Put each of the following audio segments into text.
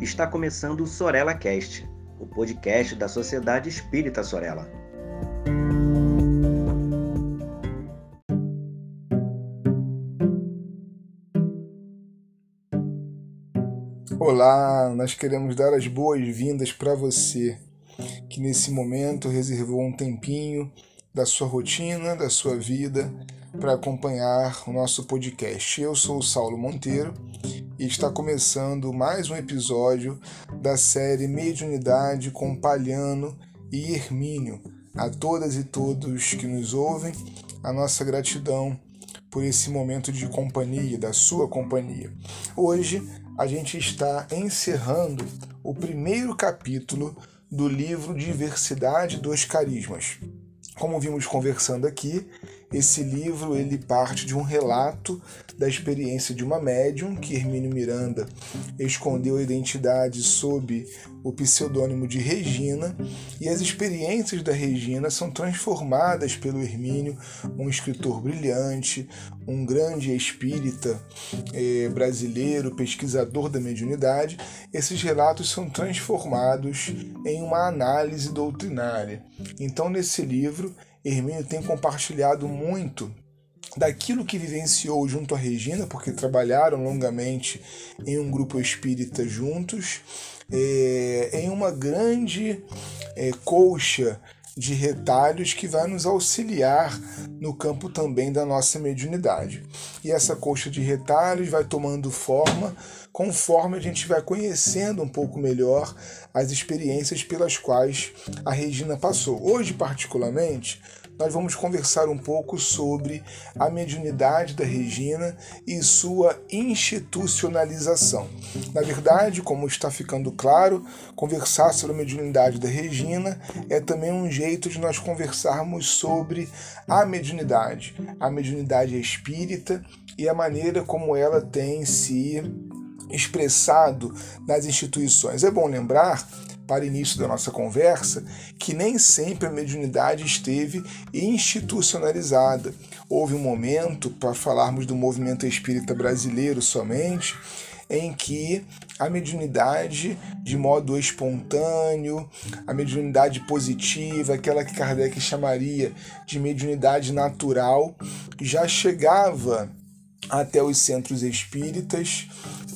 Está começando o Sorella Cast, o podcast da Sociedade Espírita Sorella. Olá, nós queremos dar as boas-vindas para você que nesse momento reservou um tempinho da sua rotina, da sua vida, para acompanhar o nosso podcast. Eu sou o Saulo Monteiro e está começando mais um episódio da série Mediunidade com Palhano e Hermínio. A todas e todos que nos ouvem, a nossa gratidão por esse momento de companhia, da sua companhia. Hoje a gente está encerrando o primeiro capítulo do livro Diversidade dos Carismas. Como vimos conversando aqui, esse livro ele parte de um relato da experiência de uma médium que Hermínio Miranda escondeu a identidade sob o pseudônimo de Regina, e as experiências da Regina são transformadas pelo Hermínio, um escritor brilhante, um grande espírita eh, brasileiro, pesquisador da mediunidade. Esses relatos são transformados em uma análise doutrinária. Então, nesse livro, Hermínio tem compartilhado muito daquilo que vivenciou junto a Regina, porque trabalharam longamente em um grupo espírita juntos, é, em uma grande é, colcha de retalhos que vai nos auxiliar no campo também da nossa mediunidade. E essa colcha de retalhos vai tomando forma conforme a gente vai conhecendo um pouco melhor as experiências pelas quais a Regina passou. Hoje, particularmente, nós vamos conversar um pouco sobre a mediunidade da Regina e sua institucionalização. Na verdade, como está ficando claro, conversar sobre a mediunidade da Regina é também um jeito de nós conversarmos sobre a mediunidade, a mediunidade espírita e a maneira como ela tem se expressado nas instituições. É bom lembrar para início da nossa conversa que nem sempre a mediunidade esteve institucionalizada. Houve um momento, para falarmos do movimento espírita brasileiro somente, em que a mediunidade de modo espontâneo, a mediunidade positiva, aquela que Kardec chamaria de mediunidade natural, já chegava até os centros espíritas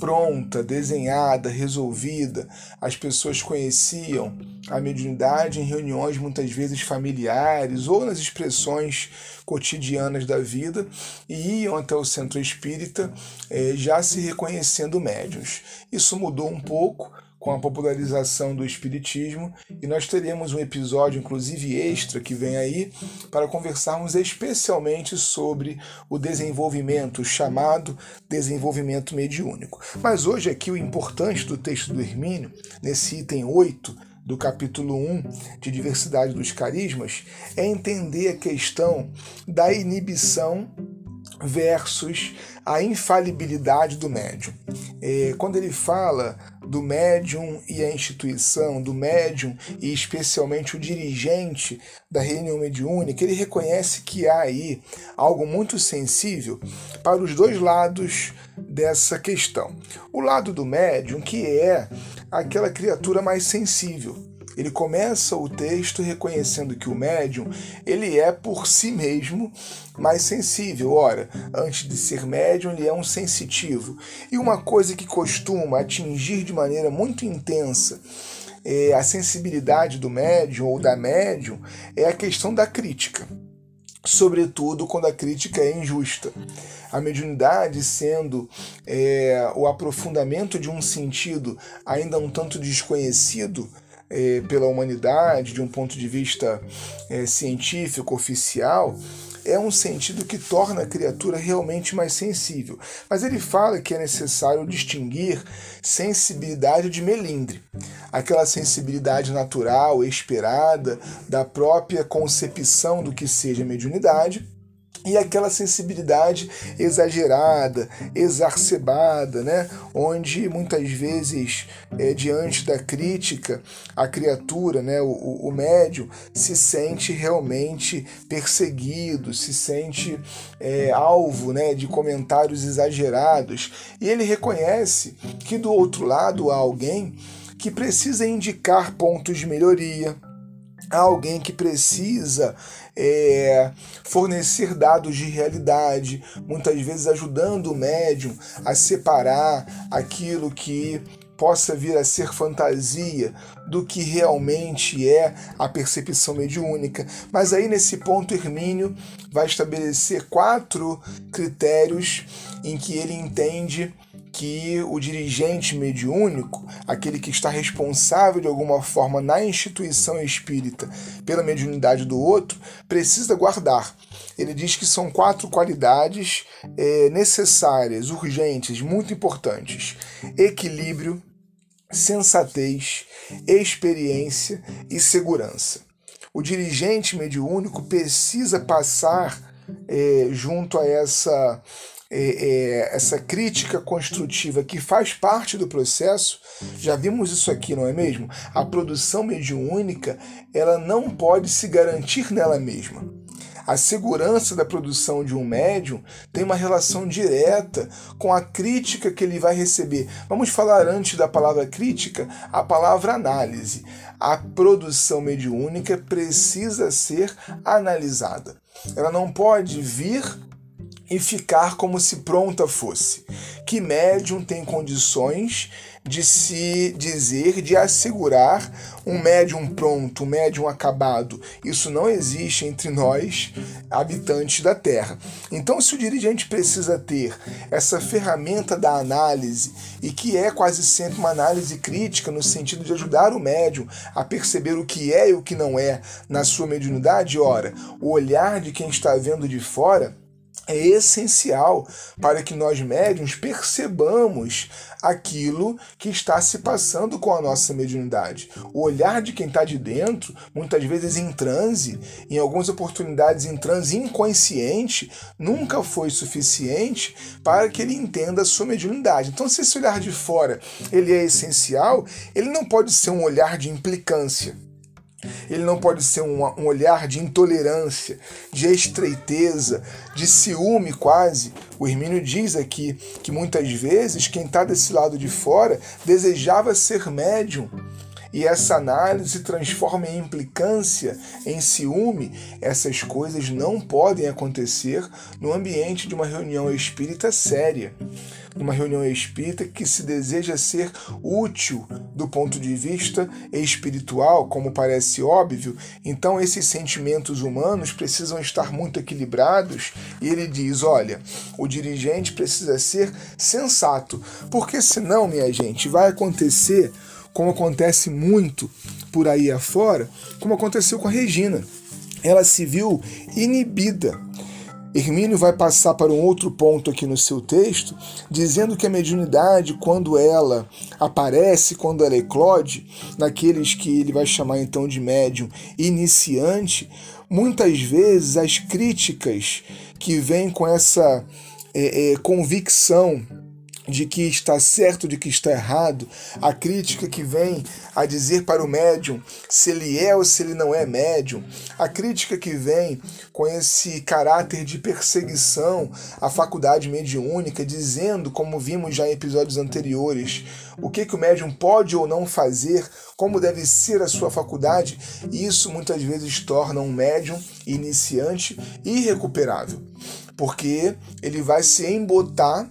pronta, desenhada, resolvida. As pessoas conheciam a mediunidade em reuniões muitas vezes familiares ou nas expressões cotidianas da vida e iam até o centro espírita eh, já se reconhecendo médiuns. Isso mudou um pouco com a popularização do Espiritismo e nós teremos um episódio, inclusive extra, que vem aí, para conversarmos especialmente sobre o desenvolvimento, o chamado desenvolvimento mediúnico. Mas hoje aqui o importante do texto do Hermínio, nesse item 8, do capítulo 1 de Diversidade dos Carismas, é entender a questão da inibição versus a infalibilidade do médium. É, quando ele fala do médium e a instituição, do médium e especialmente o dirigente da reunião mediúnica, ele reconhece que há aí algo muito sensível para os dois lados dessa questão. O lado do médium, que é aquela criatura mais sensível, ele começa o texto reconhecendo que o médium ele é por si mesmo mais sensível. Ora, antes de ser médium, ele é um sensitivo. E uma coisa que costuma atingir de maneira muito intensa é, a sensibilidade do médium ou da médium é a questão da crítica sobretudo quando a crítica é injusta. A mediunidade sendo é, o aprofundamento de um sentido ainda um tanto desconhecido é, pela humanidade, de um ponto de vista é, científico, oficial, é um sentido que torna a criatura realmente mais sensível. Mas ele fala que é necessário distinguir sensibilidade de melindre, aquela sensibilidade natural, esperada, da própria concepção do que seja mediunidade, e aquela sensibilidade exagerada, exacerbada, né? onde muitas vezes, é, diante da crítica, a criatura, né? o, o médium, se sente realmente perseguido, se sente é, alvo né? de comentários exagerados, e ele reconhece que do outro lado há alguém que precisa indicar pontos de melhoria, há alguém que precisa é, fornecer dados de realidade, muitas vezes ajudando o médium a separar aquilo que possa vir a ser fantasia do que realmente é a percepção mediúnica. Mas aí nesse ponto Hermínio vai estabelecer quatro critérios em que ele entende que o dirigente mediúnico, aquele que está responsável de alguma forma na instituição espírita pela mediunidade do outro, precisa guardar. Ele diz que são quatro qualidades é, necessárias, urgentes, muito importantes: equilíbrio, sensatez, experiência e segurança. O dirigente mediúnico precisa passar é, junto a essa é, é, essa crítica construtiva que faz parte do processo, já vimos isso aqui, não é mesmo? A produção mediúnica ela não pode se garantir nela mesma. A segurança da produção de um médium tem uma relação direta com a crítica que ele vai receber. Vamos falar antes da palavra crítica, a palavra análise. A produção mediúnica precisa ser analisada. Ela não pode vir e ficar como se pronta fosse. Que médium tem condições de se dizer, de assegurar um médium pronto, um médium acabado. Isso não existe entre nós, habitantes da Terra. Então, se o dirigente precisa ter essa ferramenta da análise, e que é quase sempre uma análise crítica, no sentido de ajudar o médium a perceber o que é e o que não é na sua mediunidade, ora, o olhar de quem está vendo de fora é essencial para que nós médiums percebamos aquilo que está se passando com a nossa mediunidade. O olhar de quem está de dentro, muitas vezes em transe, em algumas oportunidades em transe inconsciente, nunca foi suficiente para que ele entenda a sua mediunidade. Então, se esse olhar de fora ele é essencial, ele não pode ser um olhar de implicância ele não pode ser um, um, olhar de intolerância, de estreiteza, de ciúme quase. O Hermínio diz aqui que muitas vezes quem está desse lado de fora desejava ser médium. E essa análise se transforma em implicância, em ciúme. Essas coisas não podem acontecer no ambiente de uma reunião espírita séria numa reunião espírita que se deseja ser útil do ponto de vista espiritual, como parece óbvio, então esses sentimentos humanos precisam estar muito equilibrados. E ele diz: olha, o dirigente precisa ser sensato, porque senão, minha gente, vai acontecer como acontece muito por aí afora, como aconteceu com a Regina. Ela se viu inibida Hermínio vai passar para um outro ponto aqui no seu texto, dizendo que a mediunidade, quando ela aparece, quando ela eclode, naqueles que ele vai chamar então de médium iniciante, muitas vezes as críticas que vêm com essa é, é, convicção de que está certo, de que está errado, a crítica que vem a dizer para o médium se ele é ou se ele não é médium, a crítica que vem com esse caráter de perseguição à faculdade mediúnica, dizendo, como vimos já em episódios anteriores, o que, que o médium pode ou não fazer, como deve ser a sua faculdade, isso muitas vezes torna um médium iniciante irrecuperável, porque ele vai se embotar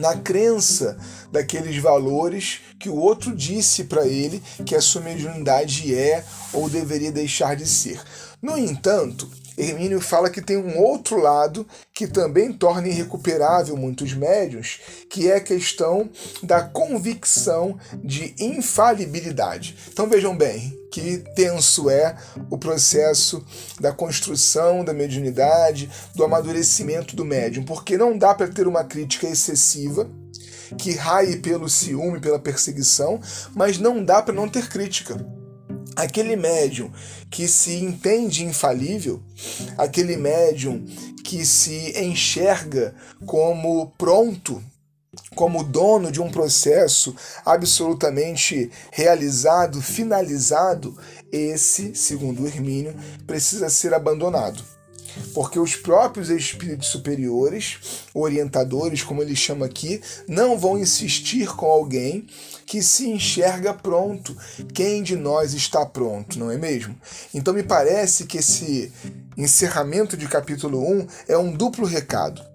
na crença daqueles valores que o outro disse para ele que a sua mediunidade é ou deveria deixar de ser. No entanto, Hermínio fala que tem um outro lado que também torna irrecuperável muitos médios, que é a questão da convicção de infalibilidade. Então vejam bem que tenso é o processo da construção da mediunidade, do amadurecimento do médium, porque não dá para ter uma crítica excessiva que raie pelo ciúme, pela perseguição, mas não dá para não ter crítica aquele médium que se entende infalível, aquele médium que se enxerga como pronto, como dono de um processo absolutamente realizado, finalizado, esse, segundo Hermínio, precisa ser abandonado. Porque os próprios espíritos superiores, orientadores, como ele chama aqui, não vão insistir com alguém que se enxerga pronto. Quem de nós está pronto, não é mesmo? Então me parece que esse encerramento de capítulo 1 é um duplo recado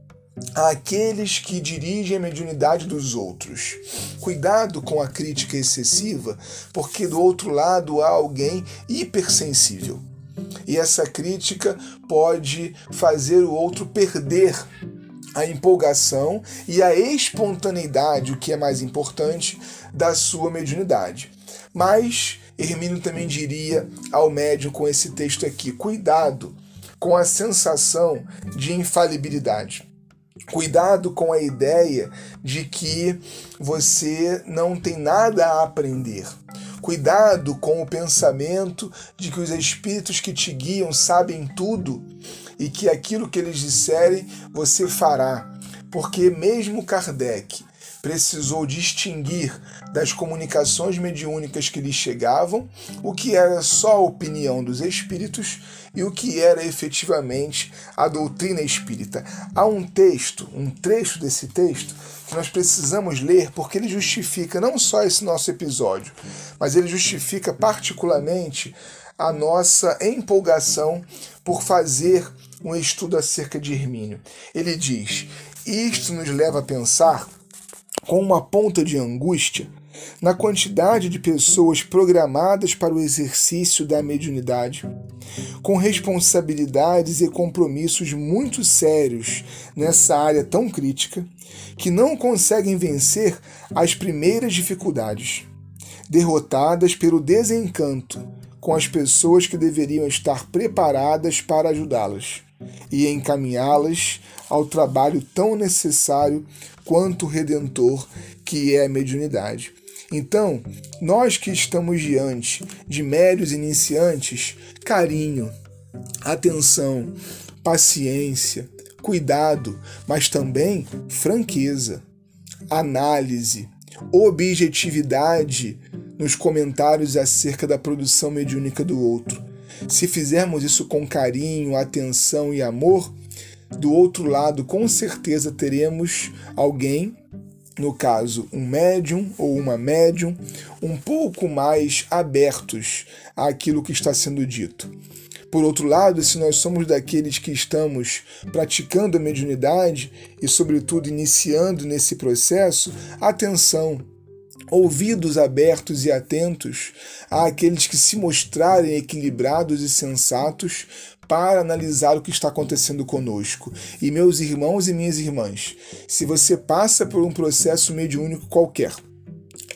àqueles que dirigem a mediunidade dos outros. Cuidado com a crítica excessiva, porque do outro lado há alguém hipersensível. E essa crítica pode fazer o outro perder a empolgação e a espontaneidade, o que é mais importante, da sua mediunidade. Mas Hermínio também diria ao médium com esse texto aqui: cuidado com a sensação de infalibilidade. Cuidado com a ideia de que você não tem nada a aprender. Cuidado com o pensamento de que os espíritos que te guiam sabem tudo e que aquilo que eles disserem você fará. Porque mesmo Kardec precisou distinguir das comunicações mediúnicas que lhe chegavam o que era só a opinião dos espíritos e o que era efetivamente a doutrina espírita. Há um texto, um trecho desse texto, que nós precisamos ler porque ele justifica não só esse nosso episódio, mas ele justifica particularmente a nossa empolgação por fazer um estudo acerca de Hermínio. Ele diz: Isto nos leva a pensar com uma ponta de angústia na quantidade de pessoas programadas para o exercício da mediunidade, com responsabilidades e compromissos muito sérios nessa área tão crítica, que não conseguem vencer as primeiras dificuldades, derrotadas pelo desencanto com as pessoas que deveriam estar preparadas para ajudá-las e encaminhá-las ao trabalho tão necessário quanto redentor que é a mediunidade. Então, nós que estamos diante de médios iniciantes, carinho, atenção, paciência, cuidado, mas também franqueza, análise, objetividade nos comentários acerca da produção mediúnica do outro. Se fizermos isso com carinho, atenção e amor, do outro lado, com certeza teremos alguém, no caso, um médium ou uma médium, um pouco mais abertos àquilo que está sendo dito. Por outro lado, se nós somos daqueles que estamos praticando a mediunidade e, sobretudo, iniciando nesse processo, atenção, ouvidos abertos e atentos àqueles que se mostrarem equilibrados e sensatos para analisar o que está acontecendo conosco. E meus irmãos e minhas irmãs, se você passa por um processo mediúnico qualquer,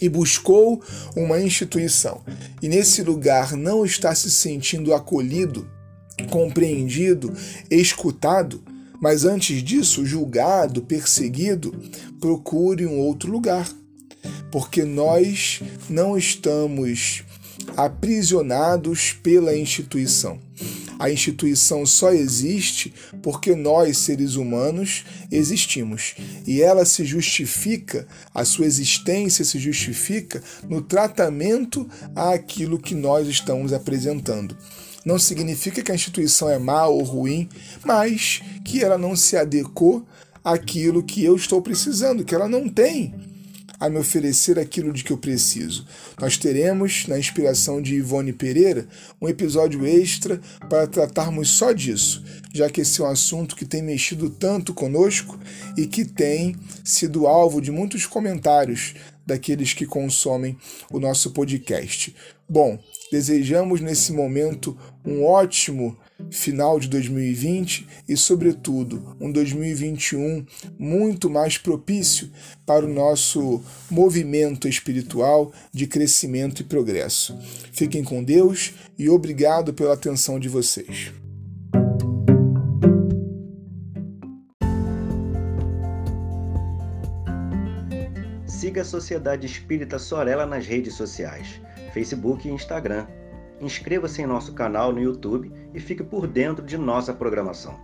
e buscou uma instituição, e nesse lugar não está se sentindo acolhido, compreendido, escutado, mas antes disso julgado, perseguido, procure um outro lugar. Porque nós não estamos aprisionados pela instituição. A instituição só existe porque nós, seres humanos, existimos. E ela se justifica, a sua existência se justifica no tratamento àquilo que nós estamos apresentando. Não significa que a instituição é má ou ruim, mas que ela não se adequou àquilo que eu estou precisando, que ela não tem a me oferecer aquilo de que eu preciso. Nós teremos, na inspiração de Ivone Pereira, um episódio extra para tratarmos só disso, já que esse é um assunto que tem mexido tanto conosco e que tem sido alvo de muitos comentários daqueles que consomem o nosso podcast. Bom, desejamos nesse momento um ótimo final de 2020 e, sobretudo, um 2021 muito mais propício para o nosso movimento espiritual de crescimento e progresso. Fiquem com Deus e obrigado pela atenção de vocês. Siga a Sociedade Espírita Sorella nas redes sociais, Facebook e Instagram Inscreva-se em nosso canal no YouTube e fique por dentro de nossa programação.